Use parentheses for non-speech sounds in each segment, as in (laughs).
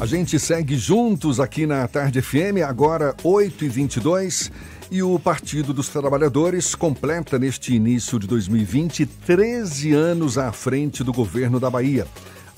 A gente segue juntos aqui na Tarde FM, agora 8h22. E o Partido dos Trabalhadores completa neste início de 2020 13 anos à frente do governo da Bahia.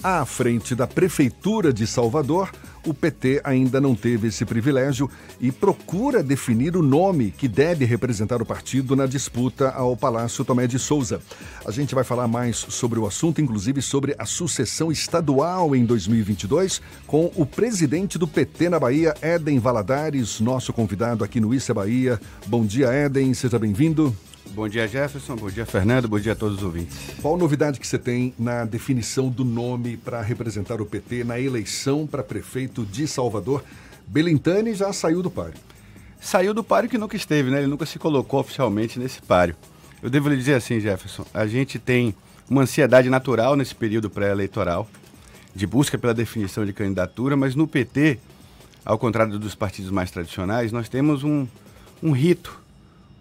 À frente da Prefeitura de Salvador, o PT ainda não teve esse privilégio e procura definir o nome que deve representar o partido na disputa ao Palácio Tomé de Souza. A gente vai falar mais sobre o assunto, inclusive sobre a sucessão estadual em 2022, com o presidente do PT na Bahia, Éden Valadares, nosso convidado aqui no Issa Bahia. Bom dia, Éden, seja bem-vindo. Bom dia, Jefferson. Bom dia, Fernando. Bom dia a todos os ouvintes. Qual novidade que você tem na definição do nome para representar o PT na eleição para prefeito de Salvador? Belintani já saiu do páreo. Saiu do páreo que nunca esteve, né? Ele nunca se colocou oficialmente nesse páreo. Eu devo lhe dizer assim, Jefferson, a gente tem uma ansiedade natural nesse período pré-eleitoral de busca pela definição de candidatura, mas no PT, ao contrário dos partidos mais tradicionais, nós temos um, um rito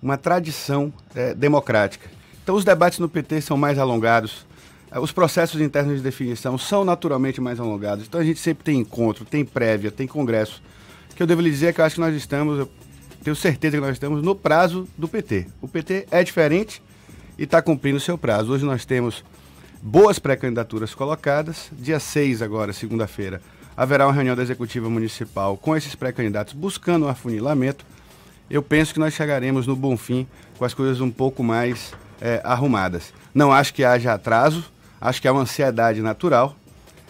uma tradição é, democrática. Então, os debates no PT são mais alongados, é, os processos internos de definição são naturalmente mais alongados. Então, a gente sempre tem encontro, tem prévia, tem congresso. O que eu devo lhe dizer é que eu acho que nós estamos, tenho certeza que nós estamos no prazo do PT. O PT é diferente e está cumprindo o seu prazo. Hoje nós temos boas pré-candidaturas colocadas. Dia 6, agora, segunda-feira, haverá uma reunião da Executiva Municipal com esses pré-candidatos buscando um afunilamento eu penso que nós chegaremos no bom fim com as coisas um pouco mais é, arrumadas. Não acho que haja atraso, acho que é uma ansiedade natural.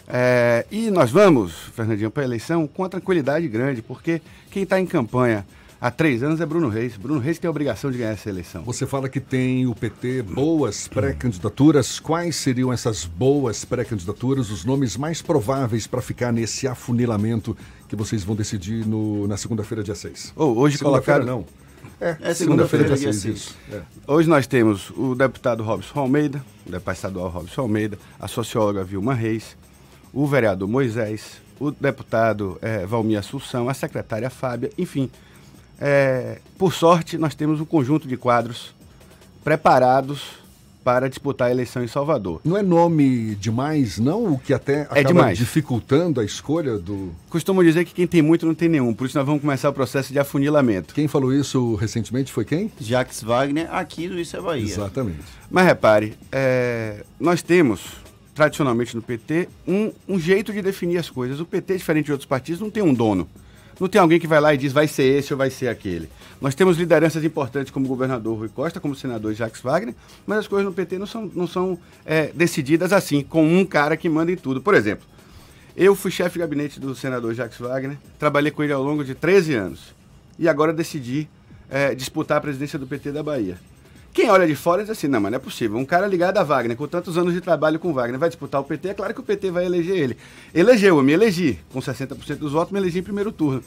É, e nós vamos, Fernandinho, para a eleição com uma tranquilidade grande, porque quem está em campanha há três anos é Bruno Reis. Bruno Reis tem a obrigação de ganhar essa eleição. Você fala que tem o PT boas pré-candidaturas. Quais seriam essas boas pré-candidaturas, os nomes mais prováveis para ficar nesse afunilamento que vocês vão decidir no, na segunda-feira, dia 6? Oh, hoje colocado... não. É, é segunda-feira, dia 6. Isso. É. Hoje nós temos o deputado Robson Almeida, o deputado estadual Robson Almeida, a socióloga Vilma Reis, o vereador Moisés, o deputado é, Valmir Assunção, a secretária Fábia, enfim, é, por sorte, nós temos um conjunto de quadros preparados para disputar a eleição em Salvador. Não é nome demais, não? O que até é acaba é demais. dificultando a escolha do. Costumo dizer que quem tem muito não tem nenhum, por isso nós vamos começar o processo de afunilamento. Quem falou isso recentemente foi quem? Jacques Wagner, aqui do Isso é Bahia. Exatamente. Mas repare, é, nós temos, tradicionalmente no PT, um, um jeito de definir as coisas. O PT, diferente de outros partidos, não tem um dono. Não tem alguém que vai lá e diz vai ser esse ou vai ser aquele. Nós temos lideranças importantes como o governador Rui Costa, como o senador Jacques Wagner, mas as coisas no PT não são, não são é, decididas assim, com um cara que manda em tudo. Por exemplo, eu fui chefe de gabinete do senador Jacques Wagner, trabalhei com ele ao longo de 13 anos e agora decidi é, disputar a presidência do PT da Bahia. Quem olha de fora diz assim, não, mas não é possível. Um cara ligado a Wagner, com tantos anos de trabalho com Wagner, vai disputar o PT, é claro que o PT vai eleger ele. Elegeu, eu me elegi. Com 60% dos votos, me elegi em primeiro turno.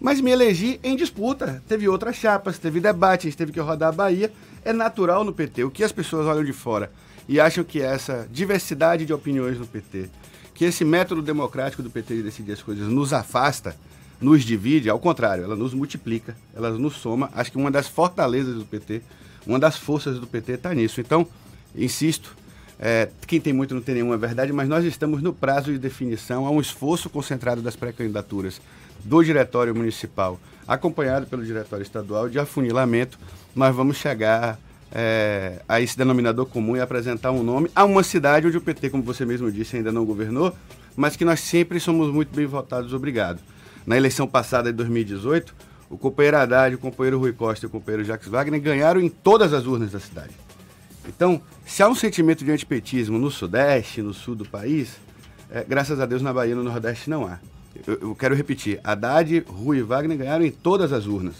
Mas me elegi em disputa. Teve outras chapas, teve debate, a gente teve que rodar a Bahia. É natural no PT. O que as pessoas olham de fora e acham que essa diversidade de opiniões no PT, que esse método democrático do PT de decidir as coisas nos afasta, nos divide, ao contrário, ela nos multiplica, ela nos soma. Acho que uma das fortalezas do PT uma das forças do PT está nisso. Então, insisto, é, quem tem muito não tem nenhuma é verdade, mas nós estamos no prazo de definição, há um esforço concentrado das pré-candidaturas do Diretório Municipal, acompanhado pelo Diretório Estadual, de afunilamento. Nós vamos chegar é, a esse denominador comum e apresentar um nome a uma cidade onde o PT, como você mesmo disse, ainda não governou, mas que nós sempre somos muito bem votados, obrigado. Na eleição passada de 2018, o companheiro Haddad, o companheiro Rui Costa e o companheiro Jacques Wagner ganharam em todas as urnas da cidade. Então, se há um sentimento de antipetismo no Sudeste, no Sul do país, é, graças a Deus na Bahia e no Nordeste não há. Eu, eu, quero repetir, Haddad, Rui e Wagner ganharam em todas as urnas.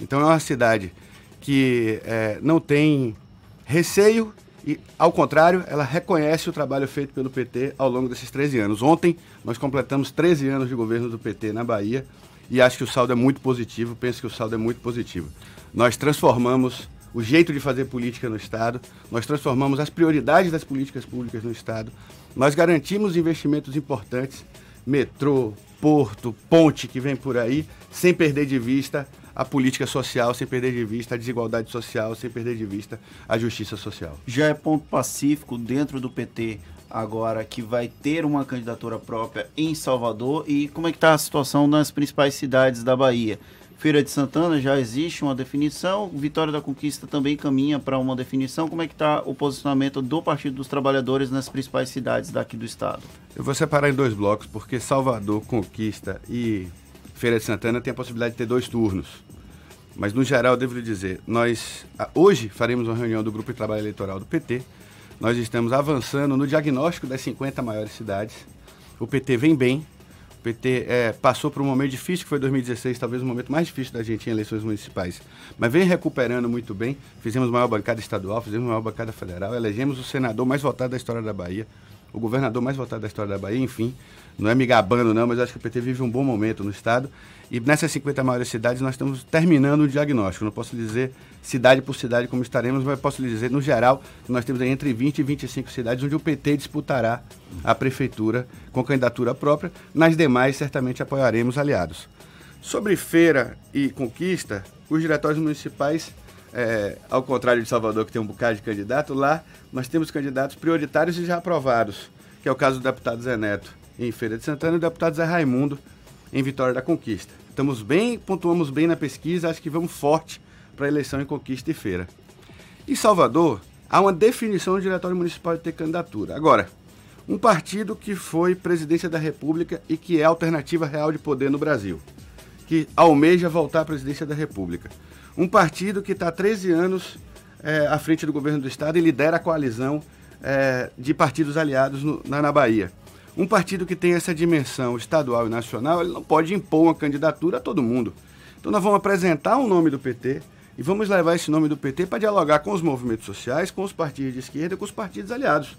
Então é uma cidade que é, não tem receio e, ao contrário, ela reconhece o trabalho feito pelo PT ao longo desses 13 anos. Ontem nós completamos 13 anos de governo do PT na Bahia e acho que o saldo é muito positivo, penso que o saldo é muito positivo. Nós transformamos o jeito de fazer política no Estado, nós transformamos as prioridades das políticas públicas no Estado, nós garantimos investimentos importantes, metrô, porto, ponte que vem por aí, sem perder de vista a política social, sem perder de vista a desigualdade social, sem perder de vista a justiça social. Já é ponto pacífico dentro do PT agora que vai ter uma candidatura própria em Salvador e como é que está a situação nas principais cidades da Bahia? Feira de Santana já existe uma definição, Vitória da Conquista também caminha para uma definição. Como é que está o posicionamento do Partido dos Trabalhadores nas principais cidades daqui do estado? Eu vou separar em dois blocos, porque Salvador, Conquista e Feira de Santana tem a possibilidade de ter dois turnos. Mas, no geral, eu devo lhe dizer, nós hoje faremos uma reunião do Grupo de Trabalho Eleitoral do PT. Nós estamos avançando no diagnóstico das 50 maiores cidades. O PT vem bem, o PT é, passou por um momento difícil, que foi 2016, talvez o momento mais difícil da gente em eleições municipais. Mas vem recuperando muito bem. Fizemos maior bancada estadual, fizemos maior bancada federal, elegemos o senador mais votado da história da Bahia, o governador mais votado da história da Bahia, enfim. Não é me gabando, não, mas acho que o PT vive um bom momento no Estado. E nessas 50 maiores cidades nós estamos terminando o diagnóstico. Não posso dizer cidade por cidade como estaremos, mas posso lhe dizer, no geral, nós temos entre 20 e 25 cidades onde o PT disputará a prefeitura com candidatura própria. Nas demais, certamente apoiaremos aliados. Sobre feira e conquista, os diretórios municipais, é, ao contrário de Salvador, que tem um bocado de candidato, lá nós temos candidatos prioritários e já aprovados, que é o caso do deputado Zé Neto em Feira de Santana e o deputado Zé Raimundo em Vitória da Conquista. Estamos bem, pontuamos bem na pesquisa, acho que vamos forte para a eleição em Conquista e Feira. Em Salvador, há uma definição do Diretório Municipal de ter candidatura. Agora, um partido que foi presidência da República e que é alternativa real de poder no Brasil, que almeja voltar à presidência da República. Um partido que está há 13 anos é, à frente do governo do Estado e lidera a coalizão é, de partidos aliados no, na, na Bahia. Um partido que tem essa dimensão estadual e nacional, ele não pode impor uma candidatura a todo mundo. Então nós vamos apresentar o um nome do PT, e vamos levar esse nome do PT para dialogar com os movimentos sociais, com os partidos de esquerda com os partidos aliados,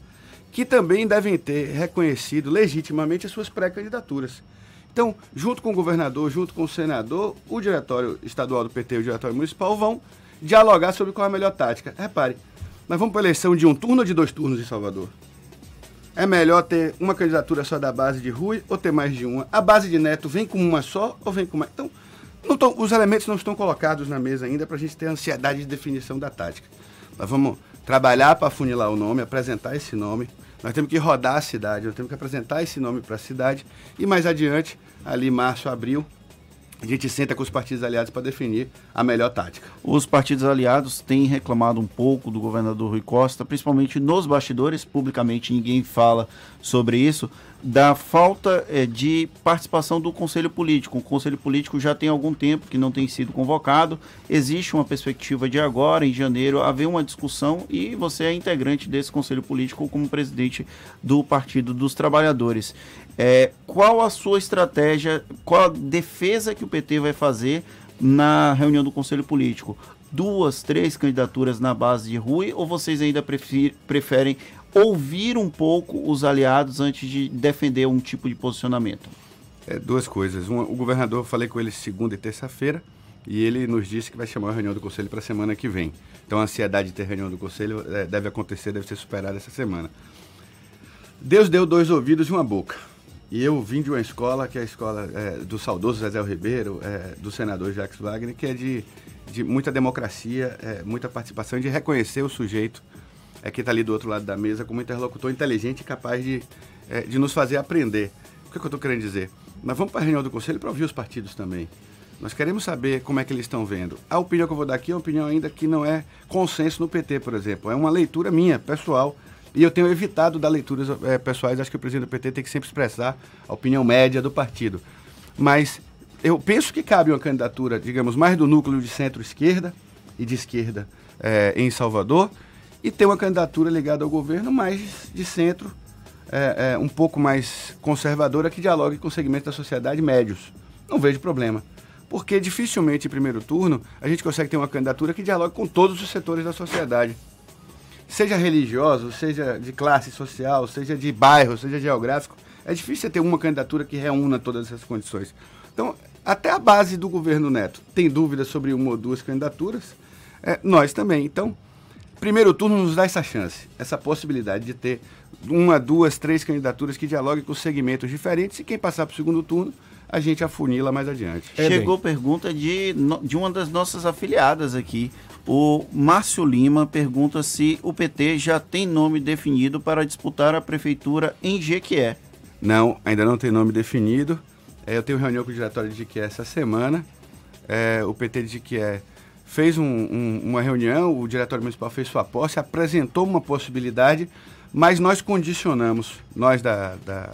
que também devem ter reconhecido legitimamente as suas pré-candidaturas. Então, junto com o governador, junto com o senador, o diretório estadual do PT e o diretório municipal vão dialogar sobre qual é a melhor tática. Repare, nós vamos para a eleição de um turno ou de dois turnos em Salvador? É melhor ter uma candidatura só da base de Rui ou ter mais de uma? A base de Neto vem com uma só ou vem com mais? Então, Tão, os elementos não estão colocados na mesa ainda para a gente ter ansiedade de definição da tática. Nós vamos trabalhar para funilar o nome, apresentar esse nome. Nós temos que rodar a cidade, nós temos que apresentar esse nome para a cidade. E mais adiante, ali março, abril, a gente senta com os partidos aliados para definir a melhor tática. Os partidos aliados têm reclamado um pouco do governador Rui Costa, principalmente nos bastidores, publicamente ninguém fala sobre isso, da falta é, de participação do Conselho Político. O Conselho Político já tem algum tempo que não tem sido convocado. Existe uma perspectiva de agora, em janeiro, haver uma discussão e você é integrante desse Conselho Político como presidente do Partido dos Trabalhadores. É, qual a sua estratégia, qual a defesa que o PT vai fazer na reunião do Conselho Político? Duas, três candidaturas na base de Rui ou vocês ainda preferem ouvir um pouco os aliados antes de defender um tipo de posicionamento? É, duas coisas. Uma, o governador, falei com ele segunda e terça-feira, e ele nos disse que vai chamar a reunião do conselho para a semana que vem. Então a ansiedade de ter reunião do conselho é, deve acontecer, deve ser superada essa semana. Deus deu dois ouvidos e uma boca. E eu vim de uma escola, que é a escola é, do saudoso Zezé Ribeiro, é, do senador Jacques Wagner, que é de, de muita democracia, é, muita participação, de reconhecer o sujeito é, que está ali do outro lado da mesa como interlocutor inteligente e capaz de, é, de nos fazer aprender. O que, é que eu estou querendo dizer? Nós vamos para a reunião do Conselho para ouvir os partidos também. Nós queremos saber como é que eles estão vendo. A opinião que eu vou dar aqui é uma opinião ainda que não é consenso no PT, por exemplo. É uma leitura minha, pessoal, e eu tenho evitado dar leituras é, pessoais, acho que o presidente do PT tem que sempre expressar a opinião média do partido. Mas eu penso que cabe uma candidatura, digamos, mais do núcleo de centro-esquerda e de esquerda é, em Salvador, e ter uma candidatura ligada ao governo mais de centro, é, um pouco mais conservadora, que dialogue com segmentos da sociedade médios. Não vejo problema. Porque dificilmente em primeiro turno a gente consegue ter uma candidatura que dialogue com todos os setores da sociedade seja religioso, seja de classe social, seja de bairro, seja geográfico, é difícil ter uma candidatura que reúna todas essas condições. Então, até a base do governo Neto tem dúvidas sobre uma ou duas candidaturas, é, nós também. Então, primeiro turno nos dá essa chance, essa possibilidade de ter uma, duas, três candidaturas que dialoguem com segmentos diferentes e quem passar para o segundo turno, a gente afunila mais adiante. Chegou pergunta de, de uma das nossas afiliadas aqui. O Márcio Lima pergunta se o PT já tem nome definido para disputar a prefeitura em Jequié. Não, ainda não tem nome definido. É, eu tenho reunião com o diretório de Jequié essa semana. É, o PT de Jequié fez um, um, uma reunião, o diretório municipal fez sua posse, apresentou uma possibilidade, mas nós condicionamos, nós da, da,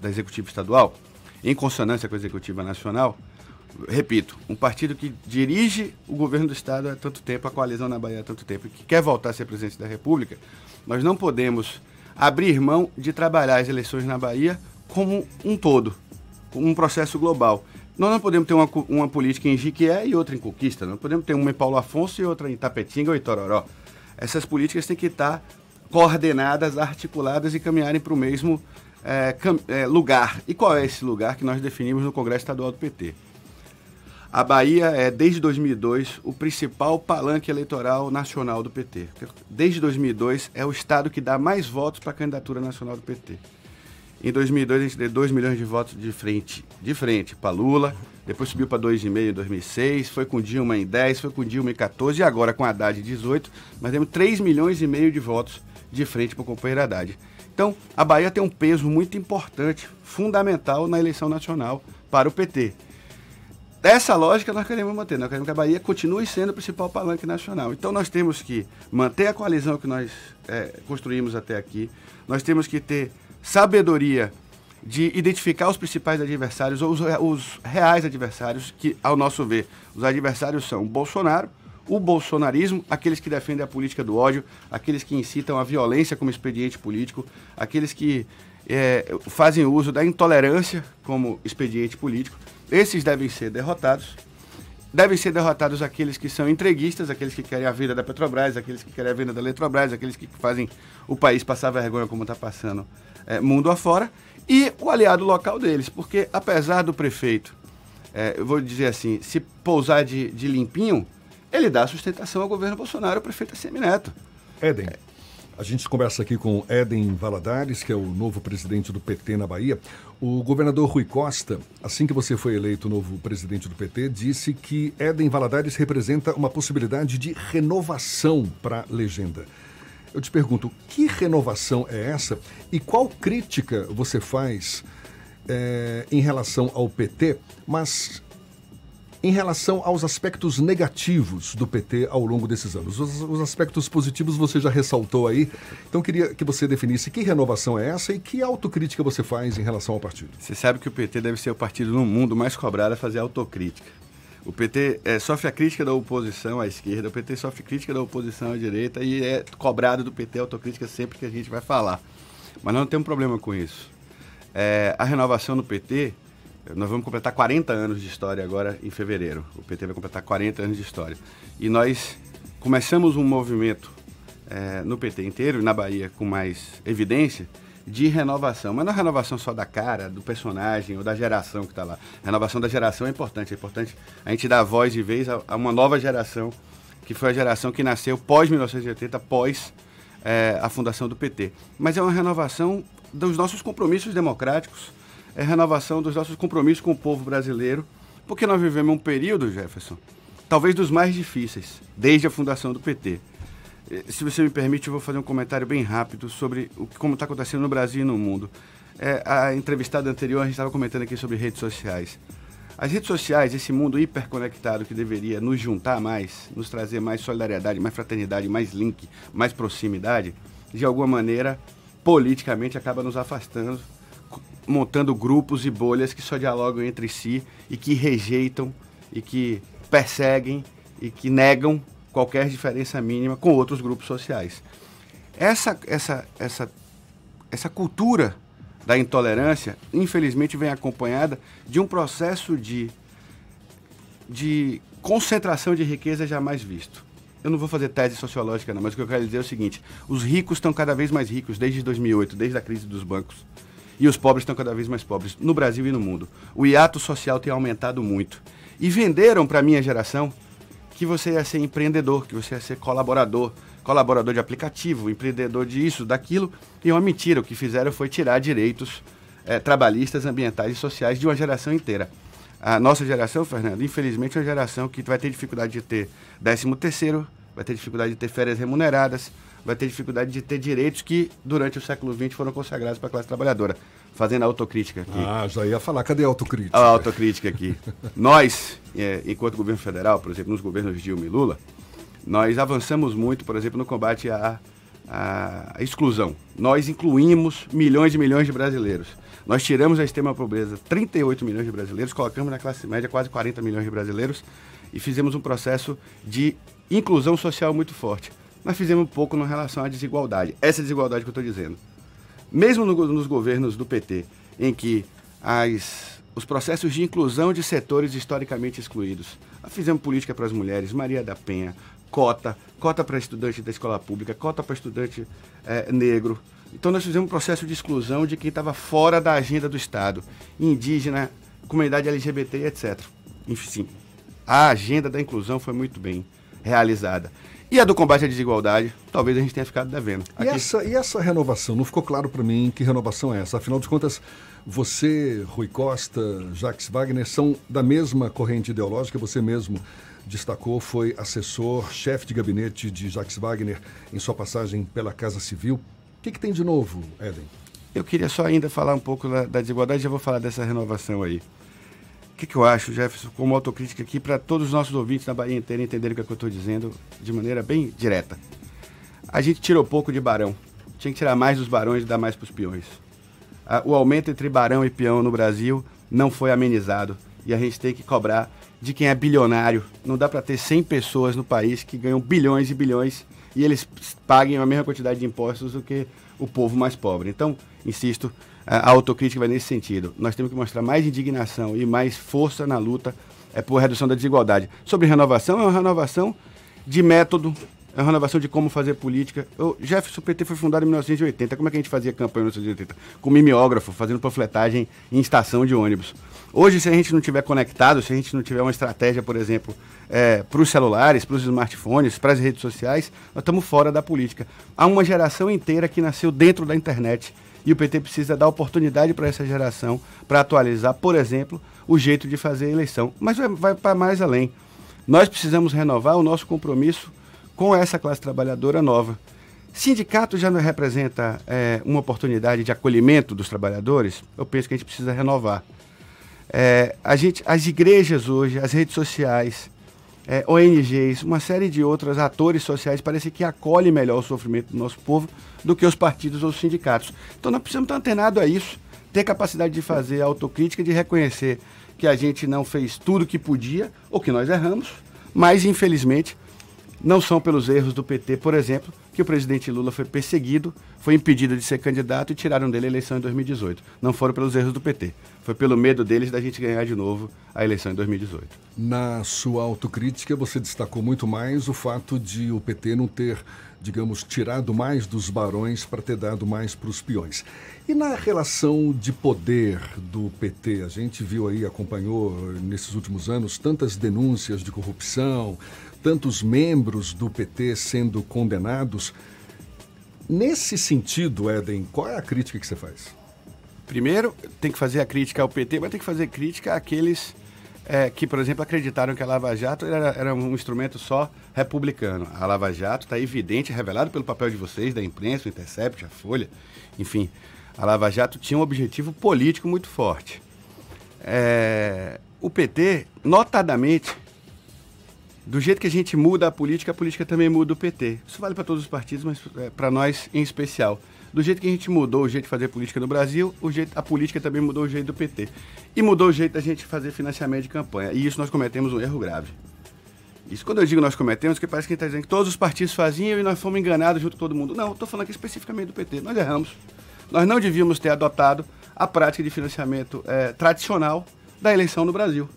da Executiva Estadual, em consonância com a Executiva Nacional, repito, um partido que dirige o governo do Estado há tanto tempo, a coalizão na Bahia há tanto tempo, que quer voltar a ser presidente da República, nós não podemos abrir mão de trabalhar as eleições na Bahia como um todo, como um processo global. Nós não podemos ter uma, uma política em Jiquié e outra em Conquista, não podemos ter uma em Paulo Afonso e outra em Tapetinga ou em Tororó. Essas políticas têm que estar coordenadas, articuladas e caminharem para o mesmo é, é, lugar. E qual é esse lugar que nós definimos no Congresso Estadual do PT? A Bahia é, desde 2002, o principal palanque eleitoral nacional do PT. Desde 2002, é o estado que dá mais votos para a candidatura nacional do PT. Em 2002, a gente deu 2 milhões de votos de frente, de frente para Lula, depois subiu para 2,5 em 2006, foi com Dilma em 10, foi com Dilma em 14 e agora com Haddad em 18, mas temos 3 milhões e meio de votos de frente para o companheiro Haddad. Então, a Bahia tem um peso muito importante, fundamental na eleição nacional para o PT. Essa lógica nós queremos manter, nós queremos que a Bahia continue sendo o principal palanque nacional. Então nós temos que manter a coalizão que nós é, construímos até aqui, nós temos que ter sabedoria de identificar os principais adversários ou os, os reais adversários, que, ao nosso ver, os adversários são Bolsonaro, o bolsonarismo, aqueles que defendem a política do ódio, aqueles que incitam a violência como expediente político, aqueles que é, fazem uso da intolerância como expediente político. Esses devem ser derrotados. Devem ser derrotados aqueles que são entreguistas, aqueles que querem a vida da Petrobras, aqueles que querem a venda da Eletrobras, aqueles que fazem o país passar vergonha como está passando é, mundo afora, e o aliado local deles, porque apesar do prefeito, é, eu vou dizer assim, se pousar de, de limpinho, ele dá sustentação ao governo Bolsonaro, o prefeito Semineto. Éden, a gente conversa aqui com Éden Valadares, que é o novo presidente do PT na Bahia. O governador Rui Costa, assim que você foi eleito novo presidente do PT, disse que Éden Valadares representa uma possibilidade de renovação para a legenda. Eu te pergunto, que renovação é essa e qual crítica você faz é, em relação ao PT, mas em relação aos aspectos negativos do PT ao longo desses anos. Os, os, aspectos positivos você já ressaltou aí, então queria que você definisse que renovação é essa e que autocrítica você faz em relação ao partido. Você sabe que o PT deve ser o partido no mundo mais cobrado a fazer autocrítica. O PT é, sofre a crítica da oposição à esquerda, o PT sofre crítica da oposição à direita e é cobrado do PT autocrítica sempre que a gente vai falar. Mas nós não temos problema com isso. É, a renovação no PT nós vamos completar 40 anos de história agora em fevereiro. O PT vai completar 40 anos de história. E nós começamos um movimento é, no PT inteiro, na Bahia com mais evidência, de renovação. Mas não é renovação só da cara, do personagem ou da geração que está lá. A renovação da geração é importante. É importante a gente dar voz e vez a, a uma nova geração, que foi a geração que nasceu pós-1980, pós é, a fundação do PT. Mas é uma renovação dos nossos compromissos democráticos, é renovação dos nossos compromissos com o povo brasileiro, porque nós vivemos um período, Jefferson, talvez dos mais difíceis, desde a fundação do PT. Eh, se você me permite, eu vou fazer um comentário bem rápido sobre o, como está acontecendo no Brasil e no mundo. É, a entrevistada anterior, a gente estava comentando aqui sobre redes sociais. As redes sociais, esse mundo hiperconectado que deveria nos juntar mais, nos trazer mais solidariedade, mais fraternidade, mais link, mais proximidade, de alguma maneira, politicamente acaba nos afastando montando grupos e bolhas que só dialogam entre si e que rejeitam e que perseguem e que negam qualquer diferença mínima com outros grupos sociais. Essa, essa, essa, essa cultura da intolerância, infelizmente, vem acompanhada de um processo de, de concentração de riqueza jamais visto. Eu não vou fazer tese sociológica, não, mas o que eu quero dizer é o seguinte: os ricos estão cada vez mais ricos desde 2008, desde a crise dos bancos e os pobres estão cada vez mais pobres, no Brasil e no mundo. O hiato social tem aumentado muito. E venderam para a minha geração que você ia ser empreendedor, que você ia ser colaborador, colaborador de aplicativo, empreendedor disso, daquilo, e uma mentira. O que fizeram foi tirar direitos é, trabalhistas, ambientais e sociais de uma geração inteira. A nossa geração, Fernando, infelizmente é uma geração que vai ter dificuldade de ter 13 terceiro, vai ter dificuldade de ter férias remuneradas, vai ter dificuldade de ter direitos que, durante o século XX, foram consagrados para a classe trabalhadora. Fazendo a autocrítica aqui. Ah, já ia falar. Cadê a autocrítica? A autocrítica aqui. (laughs) nós, é, enquanto governo federal, por exemplo, nos governos Dilma e Lula, nós avançamos muito, por exemplo, no combate à, à exclusão. Nós incluímos milhões e milhões de brasileiros. Nós tiramos a extrema pobreza 38 milhões de brasileiros, colocamos na classe média quase 40 milhões de brasileiros e fizemos um processo de inclusão social muito forte. Nós fizemos pouco em relação à desigualdade. Essa desigualdade que eu estou dizendo. Mesmo no, nos governos do PT, em que as, os processos de inclusão de setores historicamente excluídos. Fizemos política para as mulheres, Maria da Penha, cota, cota para estudante da escola pública, cota para estudante é, negro, então nós fizemos um processo de exclusão de quem estava fora da agenda do Estado, indígena, comunidade LGBT, etc. Enfim, a agenda da inclusão foi muito bem realizada. E a do combate à desigualdade, talvez a gente tenha ficado devendo. E, essa, e essa renovação? Não ficou claro para mim que renovação é essa. Afinal de contas, você, Rui Costa, Jacques Wagner são da mesma corrente ideológica, você mesmo destacou, foi assessor, chefe de gabinete de Jacques Wagner em sua passagem pela Casa Civil. O que, que, tem de novo, Eden? Eu queria só ainda falar um pouco da, da desigualdade, já vou falar dessa renovação aí. O que, que eu acho, Jefferson, como autocrítica aqui, para todos os nossos ouvintes da Bahia inteira entenderem o que, é que eu estou dizendo de maneira bem direta. A gente tirou pouco de barão. Tinha que tirar mais dos barões e dar mais para os peões. O aumento entre barão e peão no Brasil não foi amenizado. E a gente tem que cobrar de quem é bilionário. Não dá para ter 100 pessoas no país que ganham bilhões e bilhões e eles paguem a mesma quantidade de impostos do que o povo mais pobre. Então, insisto, a autocrítica vai nesse sentido. Nós temos que mostrar mais indignação e mais força na luta é, por redução da desigualdade. Sobre renovação, é uma renovação de método, é uma renovação de como fazer política. O Jefferson PT foi fundado em 1980. Como é que a gente fazia campanha em 1980? Com mimeógrafo, fazendo panfletagem em estação de ônibus. Hoje, se a gente não tiver conectado, se a gente não tiver uma estratégia, por exemplo, é, para os celulares, para os smartphones, para as redes sociais, nós estamos fora da política. Há uma geração inteira que nasceu dentro da internet e o PT precisa dar oportunidade para essa geração para atualizar, por exemplo, o jeito de fazer a eleição. Mas vai, vai para mais além. Nós precisamos renovar o nosso compromisso com essa classe trabalhadora nova. Sindicato já não representa é, uma oportunidade de acolhimento dos trabalhadores? Eu penso que a gente precisa renovar. É, a gente, as igrejas hoje, as redes sociais, é, ONGs, uma série de outros atores sociais parece que acolhem melhor o sofrimento do nosso povo do que os partidos ou os sindicatos. Então nós precisamos estar antenados a isso, ter capacidade de fazer autocrítica, de reconhecer que a gente não fez tudo que podia ou que nós erramos, mas infelizmente não são pelos erros do PT, por exemplo, que o presidente Lula foi perseguido, foi impedido de ser candidato e tiraram dele a eleição em 2018. Não foram pelos erros do PT, foi pelo medo deles da gente ganhar de novo a eleição em 2018. Na sua autocrítica, você destacou muito mais o fato de o PT não ter, digamos, tirado mais dos barões para ter dado mais para os peões. E na relação de poder do PT, a gente viu aí, acompanhou nesses últimos anos tantas denúncias de corrupção, tantos membros do PT sendo condenados. Nesse sentido, Éden, qual é a crítica que você faz? Primeiro, tem que fazer a crítica ao PT, mas tem que fazer crítica àqueles é, que, por exemplo, acreditaram que a Lava Jato era, era um instrumento só republicano. A Lava Jato está evidente, revelado pelo papel de vocês, da imprensa, o Intercept, a Folha, enfim. A Lava Jato tinha um objetivo político muito forte. É, o PT, notadamente, do jeito que a gente muda a política, a política também muda o PT. Isso vale para todos os partidos, mas é, para nós em especial. Do jeito que a gente mudou o jeito de fazer política no Brasil, o jeito, a política também mudou o jeito do PT. E mudou o jeito da gente fazer financiamento de campanha. E isso nós cometemos um erro grave. Isso quando eu digo nós cometemos, que parece que está dizendo que todos os partidos faziam e nós fomos enganados junto com todo mundo. Não, estou falando aqui especificamente do PT. Nós erramos. Nós não devíamos ter adotado a prática de financiamento é, tradicional da eleição no Brasil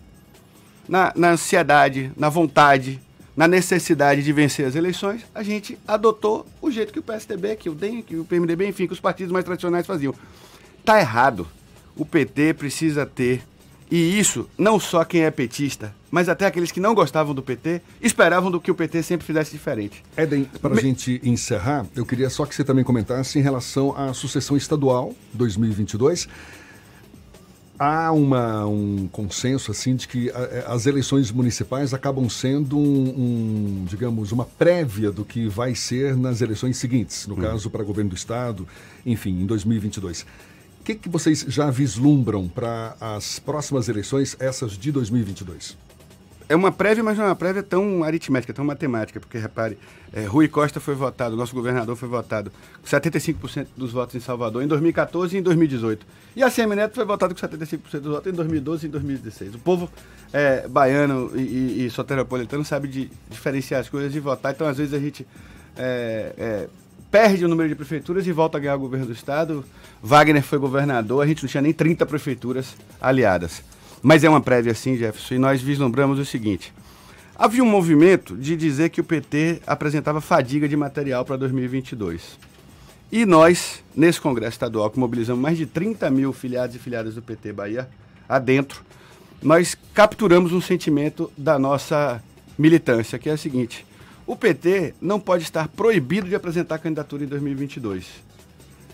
na, na ansiedade, na vontade, na necessidade de vencer as eleições, a gente adotou o jeito que o PSDB, que o DEM, que o PMDB, enfim, que os partidos mais tradicionais faziam. Tá errado. O PT precisa ter E isso, não só quem é petista, mas até aqueles que não gostavam do PT, esperavam do que o PT sempre fizesse diferente. Éden, para a Me... gente encerrar, eu queria só que você também comentasse em relação à sucessão estadual 2022 há uma, um consenso assim de que as eleições municipais acabam sendo um, um, digamos uma prévia do que vai ser nas eleições seguintes no hum. caso para governo do estado enfim em 2022 o que, que vocês já vislumbram para as próximas eleições, essas de 2022? É uma prévia, mas não é uma prévia tão aritmética, tão matemática, porque repare, é, Rui Costa foi votado, nosso governador foi votado com 75% dos votos em Salvador em 2014 e em 2018. E a CM Neto foi votado com 75% dos votos em 2012 e em 2016. O povo é, baiano e, e, e soteropolitano sabe de diferenciar as coisas e votar, então às vezes a gente é, é perde o número de prefeituras e volta a ganhar o governo do estado. Wagner foi governador, a gente não tinha nem 30 prefeituras aliadas. Mas é uma prévia assim, Jefferson, e nós vislumbramos o seguinte. Havia um movimento de dizer que o PT apresentava fadiga de material para 2022. E nós, nesse Congresso Estadual, que mobilizamos mais de 30 mil filiados e filiadas do PT Bahia adentro, nós capturamos um sentimento da nossa militância, que é o seguinte: o PT não pode estar proibido de apresentar candidatura em 2022.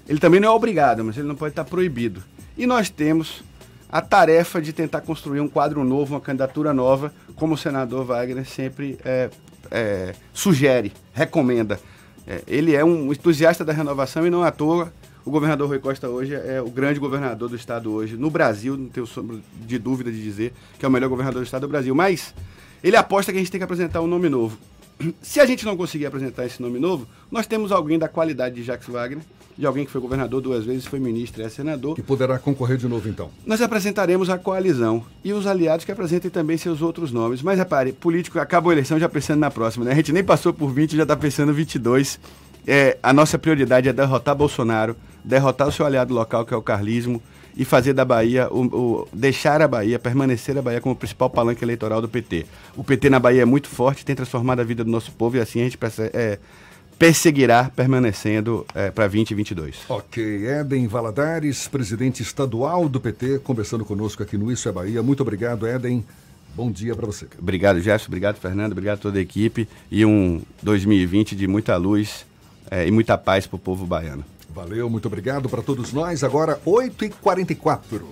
Ele também não é obrigado, mas ele não pode estar proibido. E nós temos a tarefa de tentar construir um quadro novo, uma candidatura nova, como o senador Wagner sempre é, é, sugere, recomenda. É, ele é um entusiasta da renovação e não à toa o governador Rui Costa hoje é o grande governador do estado hoje, no Brasil, não tenho de dúvida de dizer que é o melhor governador do estado do Brasil. Mas ele aposta que a gente tem que apresentar um nome novo. Se a gente não conseguir apresentar esse nome novo, nós temos alguém da qualidade de Jacques Wagner, de alguém que foi governador duas vezes, foi ministro e é senador. Que poderá concorrer de novo, então. Nós apresentaremos a coalizão e os aliados que apresentem também seus outros nomes. Mas repare, político acabou a eleição já pensando na próxima, né? A gente nem passou por 20 já está pensando 22. É, a nossa prioridade é derrotar Bolsonaro, derrotar o seu aliado local, que é o carlismo, e fazer da Bahia, o, o, deixar a Bahia, permanecer a Bahia como o principal palanque eleitoral do PT. O PT na Bahia é muito forte, tem transformado a vida do nosso povo e assim a gente é, perseguirá permanecendo é, para 2022. Ok. Éden Valadares, presidente estadual do PT, conversando conosco aqui no Isso é Bahia. Muito obrigado, Éden. Bom dia para você. Obrigado, Jefferson. Obrigado, Fernando. Obrigado a toda a equipe. E um 2020 de muita luz é, e muita paz para o povo baiano. Valeu, muito obrigado para todos nós. Agora, 8h44.